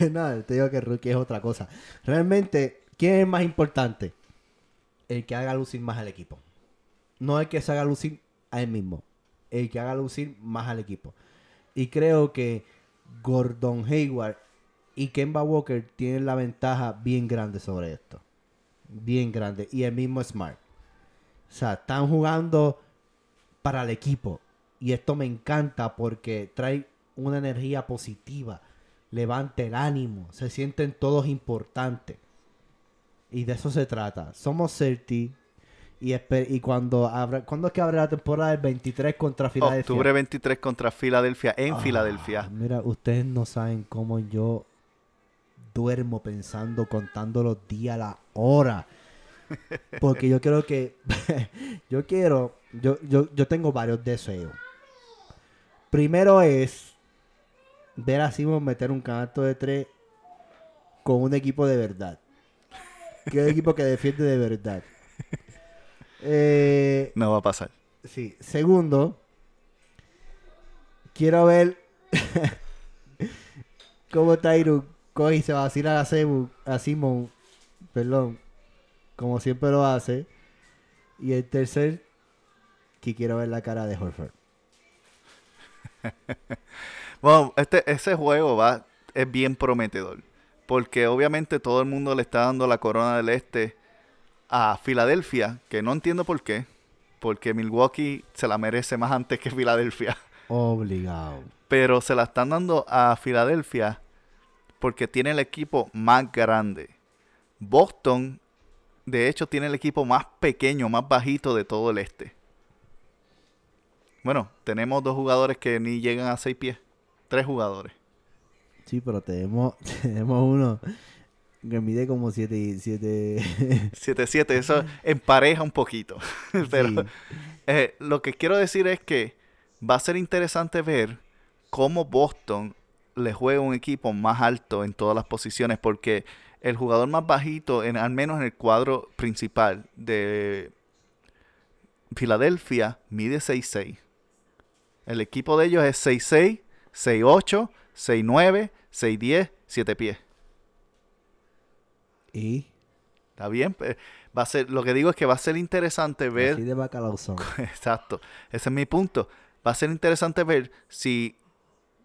no, te digo que Rookie es otra cosa. Realmente, ¿quién es más importante? El que haga lucir más al equipo. No el que se haga lucir a él mismo. El que haga lucir más al equipo. Y creo que Gordon Hayward y Kemba Walker tienen la ventaja bien grande sobre esto. Bien grande. Y el mismo Smart. O sea, están jugando para el equipo. Y esto me encanta porque trae una energía positiva, levanta el ánimo, se sienten todos importantes. Y de eso se trata. Somos Certi. Y, y cuando abra, ¿cuándo es que abre la temporada? El 23 contra Filadelfia. Octubre 23 contra Filadelfia, en Ah, Filadelfia. Mira, ustedes no saben cómo yo duermo pensando, contando los días, la hora. Porque yo creo que. yo quiero. Yo, yo, yo tengo varios deseos. Primero es ver a Simon meter un canasto de tres con un equipo de verdad. Que es un equipo que defiende de verdad. Eh, No va a pasar. Sí. Segundo, quiero ver cómo Tyru coge y se vacila a, a Simon, perdón, como siempre lo hace. Y el tercer, que quiero ver la cara de Horford. Bueno, este, ese juego va, es bien prometedor. Porque obviamente todo el mundo le está dando la corona del este a Filadelfia, que no entiendo por qué. Porque Milwaukee se la merece más antes que Filadelfia. Obligado. Pero se la están dando a Filadelfia porque tiene el equipo más grande. Boston, de hecho, tiene el equipo más pequeño, más bajito de todo el este. Bueno, tenemos dos jugadores que ni llegan a seis pies. Tres jugadores. Sí, pero tenemos, tenemos uno que mide como 7 siete, 7-7, eso empareja un poquito. Pero Sí. eh, lo que quiero decir es que va a ser interesante ver cómo Boston le juega un equipo más alto en todas las posiciones, porque el jugador más bajito, en, al menos en el cuadro principal de Filadelfia, mide 6'6". El equipo de ellos es 6'6", 6'8", 6'9", 6'10", 7 pies. Y Está bien, va a ser, lo que digo es que va a ser interesante ver así de bacalao son. Exacto, ese es mi punto. Va a ser interesante ver si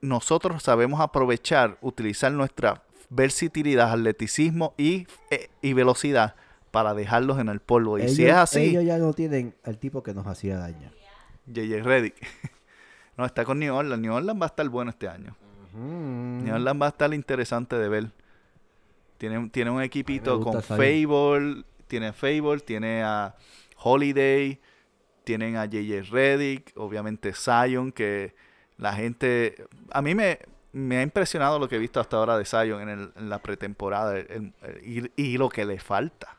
nosotros sabemos aprovechar, utilizar nuestra versatilidad, atleticismo y, eh, y velocidad para dejarlos en el polvo. Y si es así, Ellos ya no tienen al tipo que nos hacía daño. JJ Reddick. no, está con New Orleans. New Orleans va a estar bueno este año. New Orleans va a estar interesante de ver. Tiene, tiene un equipito con. Fable, tiene Fable, tiene a Holiday, tienen a JJ Reddick, obviamente Zion, que la gente... A mí me, me ha impresionado lo que he visto hasta ahora de Zion en, el- en la pretemporada el- el- y, y lo que le falta.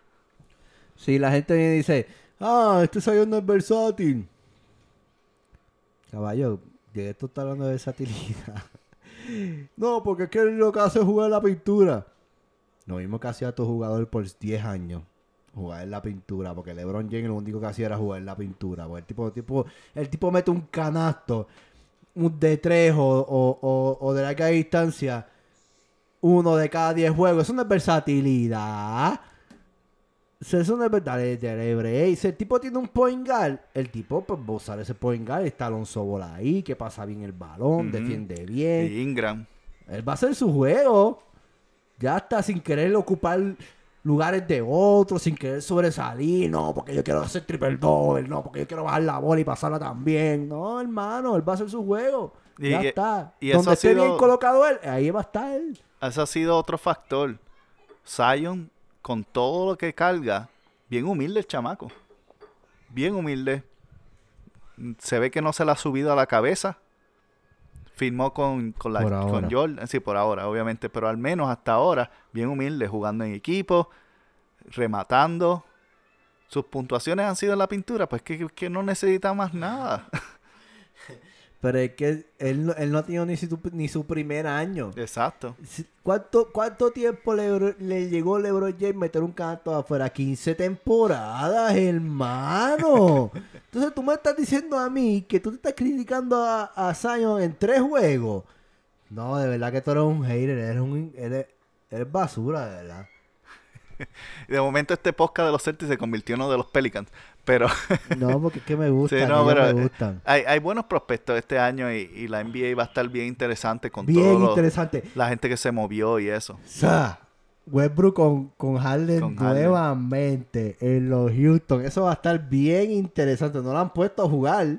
Si la gente viene y dice, ah, este Zion no es versátil. Caballo, de esto está hablando de versatilidad. no, porque es que lo que hace es jugar la pintura. Lo mismo que hacía tu jugador por 10 años. Jugar en la pintura. Porque LeBron James lo único que hacía era jugar en la pintura. Porque el tipo, tipo, el tipo mete un canasto, un de 3 o, o, o, o de larga distancia. Uno de cada 10 juegos. Eso no es versatilidad. Eso no es verdad. Si el tipo tiene un point guard, el tipo pues va a usar ese point guard. Está Alonso Bola ahí, que pasa bien el balón, defiende bien. Y Ingram. Él va a hacer su juego. Ya está sin querer ocupar lugares de otros, sin querer sobresalir. No, porque yo quiero hacer triple doble. No, porque yo quiero bajar la bola y pasarla también. No, hermano, él va a hacer su juego. Y- ya está. y Donde esté bien colocado él, ahí va a estar. Ese ha sido otro factor. Zion, con todo lo que carga, bien humilde el chamaco. Bien humilde. Se ve que no se le ha subido a la cabeza. Firmó con, con, la, con. Jordan. Sí, por ahora, obviamente. Pero al menos hasta ahora, bien humilde, jugando en equipo, rematando. Sus puntuaciones han sido en la pintura, pues que, que no necesita más nada. Pero es que él, no- él no ha tenido ni su, ni su primer año. Exacto. ¿Cuánto, cuánto tiempo le, le llegó LeBron James meter un canto afuera? 15 temporadas, hermano. Entonces tú me estás diciendo a mí que tú te estás criticando a, a Zion en tres juegos. No, de verdad que tú eres un hater, eres, un, eres, eres basura, de verdad. De momento este podcast de los Celtics se convirtió en uno de los Pelicans. Pero No, porque es que me gustan, Sí, no, ellos pero, me gustan. hay, hay buenos prospectos este año y, y la NBA va a estar bien interesante con Bien todo interesante. la gente que se movió y eso. O sea, Westbrook con, con Harden Con Harden. nuevamente en los Houston. Eso va a estar bien interesante. No lo han puesto a jugar.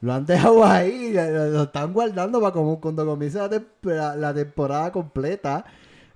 Lo han dejado ahí. Lo, lo están guardando para como cuando comience la- la temporada completa.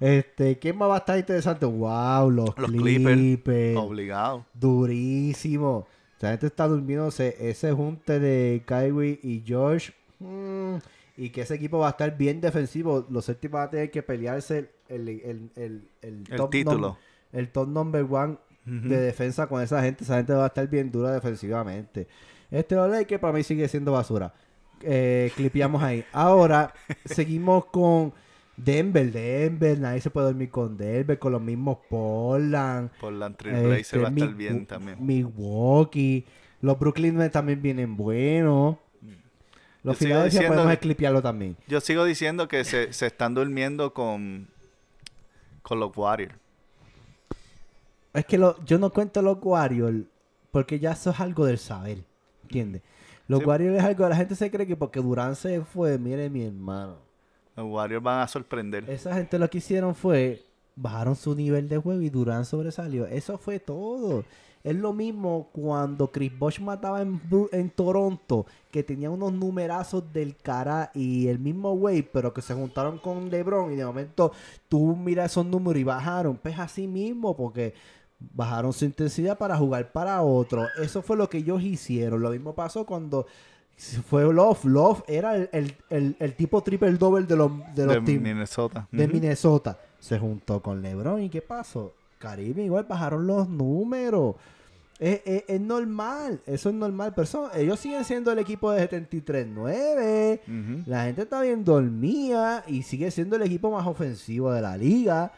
Este, ¿qué más va a estar interesante? Wow, los, Los Clippers. Clippers. Obligado. Durísimo. La gente está durmiéndose ese junte de Kyrie y George. mm, y que ese equipo va a estar bien defensivo. Los Celtics van a tener que pelearse el, el, el, el, top título. el top number one de defensa con esa gente. Esa gente va a estar bien dura defensivamente. Este Ole que para mí sigue siendo basura. Eh, clipeamos ahí. Ahora seguimos con Denver. Denver, nadie se puede dormir con Denver, con los mismos Portland. Por la Trailblazer Este, va a estar Mi- bien también. Milwaukee. Los Brooklyn Nets también vienen buenos. Los Philadelphia podemos que- esclipearlo también. Yo sigo diciendo que se, se están durmiendo con, con los Warriors. Es que lo- yo no cuento los Warriors porque ya eso es algo del saber. ¿Entiendes? Los Sí. Warriors es algo, la gente se cree que porque Durán se fue, mire mi hermano. Los Warriors van a sorprender. Esa gente lo que hicieron fue bajaron su nivel de juego y Durán sobresalió. Eso fue todo. Es lo mismo cuando Chris Bosh mataba en, en Toronto, que tenía unos numerazos del cara y el mismo Wade, pero que se juntaron con LeBron y de momento tú miras esos números y bajaron. Pues así mismo, porque bajaron su intensidad para jugar para otro. Eso fue lo que ellos hicieron. Lo mismo pasó cuando fue Love. Love era el, el- el- el tipo triple doble de los, de los de teams Minnesota. de. Minnesota. Se juntó con LeBron. ¿Y qué pasó? Caribe igual bajaron los números. Es, es- es normal. Eso es normal. Pero eso- ellos siguen siendo el equipo de 73-9. Ujú. La gente está bien dormida y sigue siendo el equipo más ofensivo de la liga.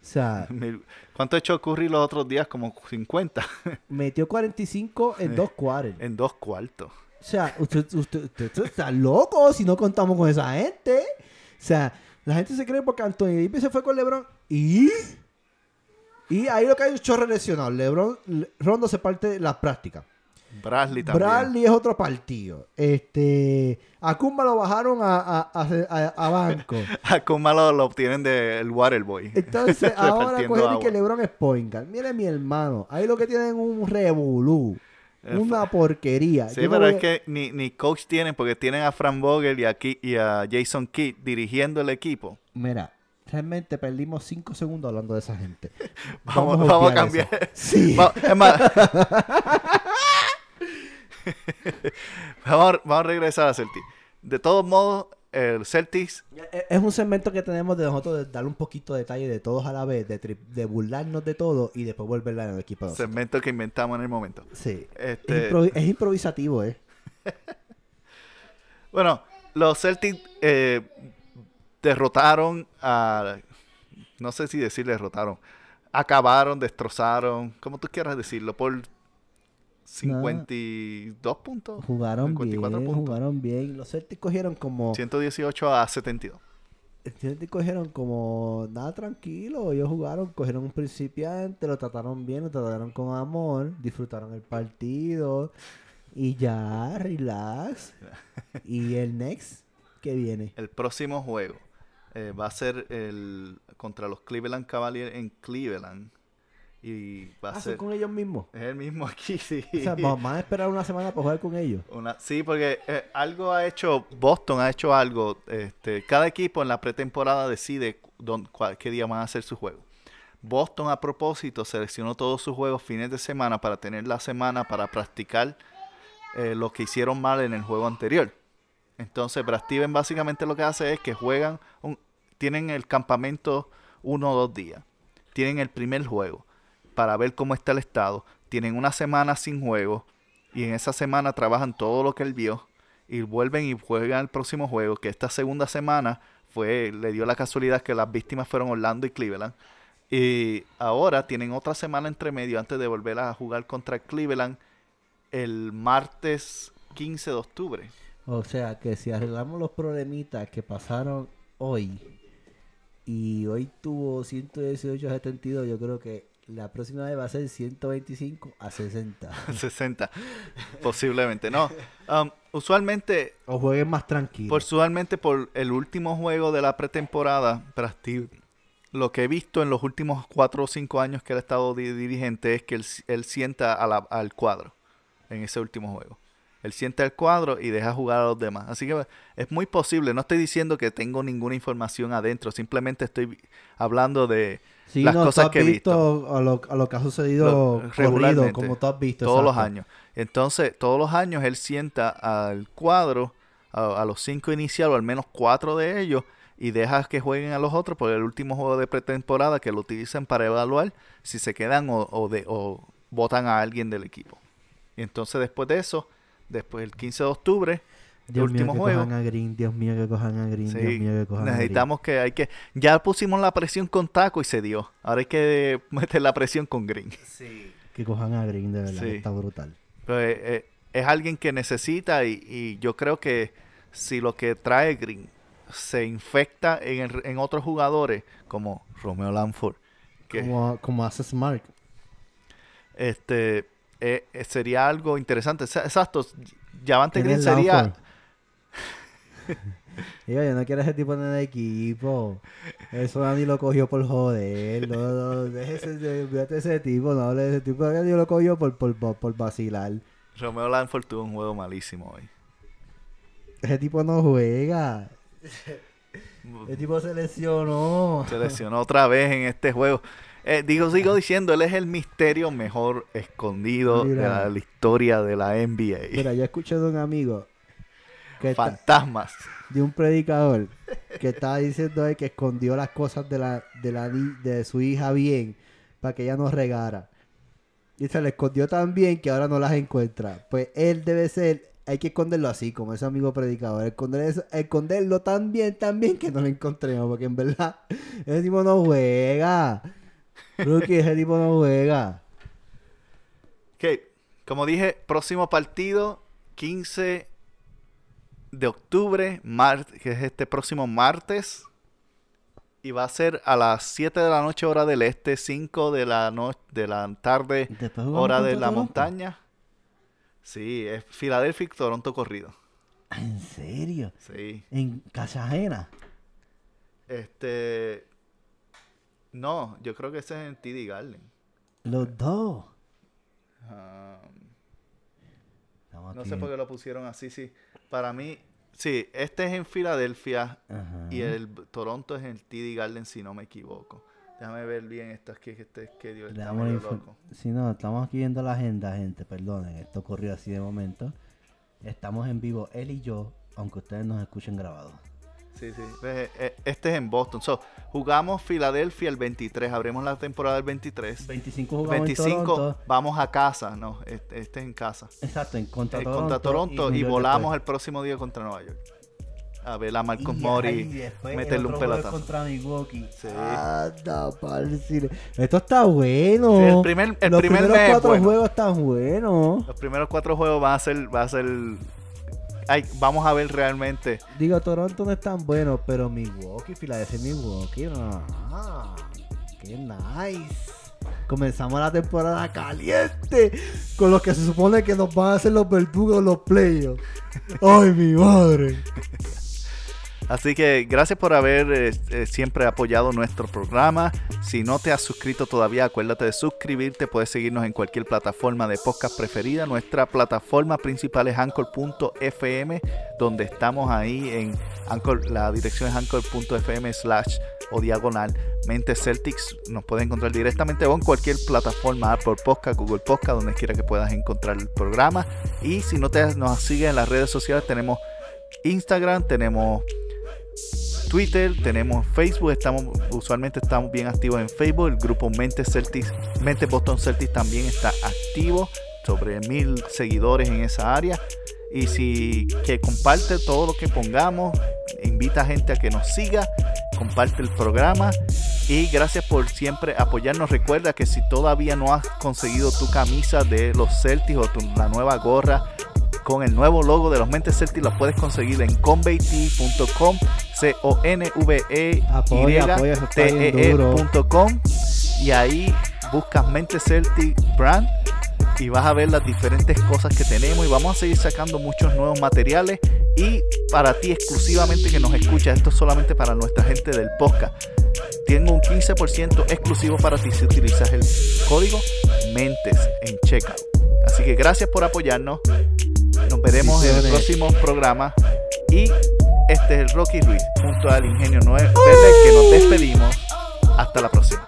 O sea, ¿Cuánto ha hecho Curry los otros días? Como 50 metió 45 en dos cuartos. en dos cuartos. O sea, usted, usted, usted- usted está loco si no contamos con esa gente. O sea, la gente se cree porque Anthony Davis se fue con LeBron y... Y ahí lo que hay es un chorro lesionado. LeBron, Le- Rondo se parte de las prácticas. Bradley también. Bradley es otro partido. Este... A Kumba lo bajaron a, a, a, banco. A Kuma lo, lo obtienen del Waterboy. Entonces, ahora cogen que LeBron es point guard. Mire mi hermano. Ahí lo que tienen es un revolú. Una porquería. Sí, Yo pero voy es que ni, ni coach tienen porque tienen a Frank Vogel y a, y a Jason Kidd dirigiendo el equipo. Mira, realmente perdimos cinco segundos hablando de esa gente. Vamos, vamos a cambiar. eso. Sí. Va- es más, vamos, a- vamos a regresar a Celtics. De todos modos, el Celtics E- Es un segmento que tenemos de nosotros de darle un poquito de detalle de todos a la vez, de, tri- de burlarnos de todo y después volverla en el equipo. de segmento que inventamos en el momento. Sí. Este- es improvisativo, ¿eh? Bueno, los Celtics eh, derrotaron a. No sé si decir derrotaron. Acabaron, destrozaron, como tú quieras decirlo, por 52 puntos. Jugaron 54 bien, puntos. jugaron bien. Los Celtics cogieron como... 118 a 72. Los Celtics cogieron como nada tranquilo. Ellos jugaron, cogieron un principiante, lo trataron bien, lo trataron con amor, disfrutaron el partido y ya, relax. y el next que viene. El próximo juego eh, va a ser el contra los Cleveland Cavaliers en Cleveland. Y va a Ah, ser. con ellos mismos. Es el mismo aquí, sí. O sea, vamos a esperar una semana para jugar con ellos. Una- sí, porque eh, algo ha hecho, Boston ha hecho algo, este, cada equipo en la pretemporada decide dón- cuál- qué día van a hacer su juego. Boston a propósito seleccionó todos sus juegos fines de semana para tener la semana para practicar eh, lo que hicieron mal en el juego anterior. Entonces Brad Steven básicamente lo que hace es que juegan, un- tienen el campamento uno o dos días, tienen el primer juego para ver cómo está el estado, tienen una semana sin juego y en esa semana trabajan todo lo que él vio y vuelven y juegan el próximo juego, que esta segunda semana fue, le dio la casualidad que las víctimas fueron Orlando y Cleveland. Y ahora tienen otra semana entre medio antes de volver a jugar contra Cleveland el martes 15 de octubre. O sea que si arreglamos los problemitas que pasaron hoy y hoy tuvo 118 a 72, yo creo que la próxima vez va a ser 125 a 60. 60, posiblemente. No, um, usualmente... O jueguen más tranquilo. Por, usualmente por el último juego de la pretemporada, lo que he visto en los últimos 4 o 5 años que él ha estado dirigente es que él, sienta al cuadro en ese último juego. Él siente el cuadro y deja jugar a los demás. Así que es muy posible. No estoy diciendo que tengo ninguna información adentro. Simplemente estoy hablando de las cosas que he visto. A lo, a lo que ha sucedido regularmente, como tú has visto. Todos los años. Entonces, todos los años él sienta al cuadro, a, los cinco iniciales, o al menos cuatro de ellos, y deja que jueguen a los otros por el último juego de pretemporada que lo utilizan para evaluar si se quedan o, o, de, o votan a alguien del equipo. Y entonces después de eso, después el 15 de octubre, Dios el último mío, que juego. Cojan a Green, Dios mío, que cojan a Green, Dios mío, que cojan necesitamos que hay que ya pusimos la presión con Taco y se dio. Ahora hay que meter la presión con Green. Sí. Que cojan a Green, de verdad, está brutal. Pues, eh, es alguien que necesita y, y, yo creo que si lo que trae Green se infecta en, en otros jugadores como Romeo Lanford, que, como, como hace Smart. Este eh, eh, sería algo interesante. Exacto, Javante Green sería... Digo, yo no quiero ese tipo en el equipo. Eso Dani lo cogió por joder. No, no, déjese de, ese tipo, no hable de ese tipo. Yo lo cogió por, por, por, vacilar. Romeo Lanford tuvo un juego malísimo hoy. Ese tipo no juega. Ese tipo se lesionó. Se lesionó otra vez en este juego. Eh, digo, sigo diciendo, él es el misterio mejor escondido de la, historia de la NBA. Mira, yo escuché de un amigo. Que Fantasmas. de un predicador que estaba diciendo que escondió las cosas de, la, de, la, de su hija bien para que ella no regara. Y se le escondió tan bien que ahora no las encuentra. Pues él debe ser, hay que esconderlo así, como ese amigo predicador. Esconder esconderlo tan bien, tan bien que no lo encontremos. Porque en verdad, ese tipo no juega. Rookie, ese tipo no juega. Ok, como dije, próximo partido, 15 de octubre, que es este próximo martes. Y va a ser a las 7 de la noche hora del este, 5 de la, noche de la tarde hora de la montaña. Sí, es Filadelfia y Toronto corrido. ¿En serio? Sí. ¿En casa ajena? Este, no, yo creo que ese es en TD Garden. Los dos. No sé por qué lo pusieron así, sí. Para mí, sí, este es en Filadelfia y el Toronto es en el TD Garden, si no me equivoco. Déjame ver bien esto, es que este que Dios está medio loco. Si no, estamos aquí viendo la agenda, gente, perdonen, esto ocurrió así de momento. Estamos en vivo, él y yo, aunque ustedes nos escuchen grabados. Sí, sí. Eh, este es en Boston. So, jugamos Filadelfia el 23. Abrimos la temporada del 23. 25 jugamos 25 vamos a casa. No, este, este, es en casa. Exacto, en contra, eh, Toronto, contra Toronto. Y, volamos el próximo día contra Nueva York. A ver a Marcos Mori meterle un pelotazo. contra Milwaukee. Sí. Esto está bueno. el primer, el Los primer primeros cuatro juegos están buenos. Los primeros cuatro juegos van a ser, va a ser Ay, vamos a ver realmente. Digo, Toronto no es tan bueno, pero Milwaukee, Filadelfia Milwaukee, ah, qué nice. Comenzamos la temporada caliente con los que se supone que nos van a hacer los verdugos los playoffs. Ay, mi madre. Así que gracias por haber eh, eh, siempre apoyado nuestro programa. Si no te has suscrito todavía, acuérdate de suscribirte. Puedes seguirnos en cualquier plataforma de podcast preferida. Nuestra plataforma principal es anchor.fm, donde estamos ahí en Anchor. La dirección es anchor.fm slash o diagonal Mente Celtics. Nos puedes encontrar directamente o en cualquier plataforma, por Podcast, Google Podcast, donde quiera que puedas encontrar el programa. Y si no te nos sigues en las redes sociales, tenemos Instagram, tenemos Twitter, tenemos Facebook, estamos usualmente estamos bien activos en Facebook, el grupo Mente Celtics, Mente Boston Celtics también está activo, sobre mil seguidores en esa área. y si que comparte todo lo que pongamos, invita a gente a que nos siga, comparte el programa y gracias por siempre apoyarnos. Recuerda que si todavía no has conseguido tu camisa de los Celtics o tu, la nueva gorra con el nuevo logo de los Mentes Celtics, lo puedes conseguir en conveyt.com, c o n v e y t e e.com y ahí buscas Mentes Celtic Brand y vas a ver las diferentes cosas que tenemos y vamos a seguir sacando muchos nuevos materiales y para ti exclusivamente que nos escucha, esto es solamente para nuestra gente del podcast. Tengo un 15% exclusivo para ti si utilizas el código MENTES en checkout. Así que gracias por apoyarnos. Nos veremos en el próximo programa. Y este es el Rocky Ruiz junto al Ingenio 9 Verde que nos despedimos. Hasta la próxima.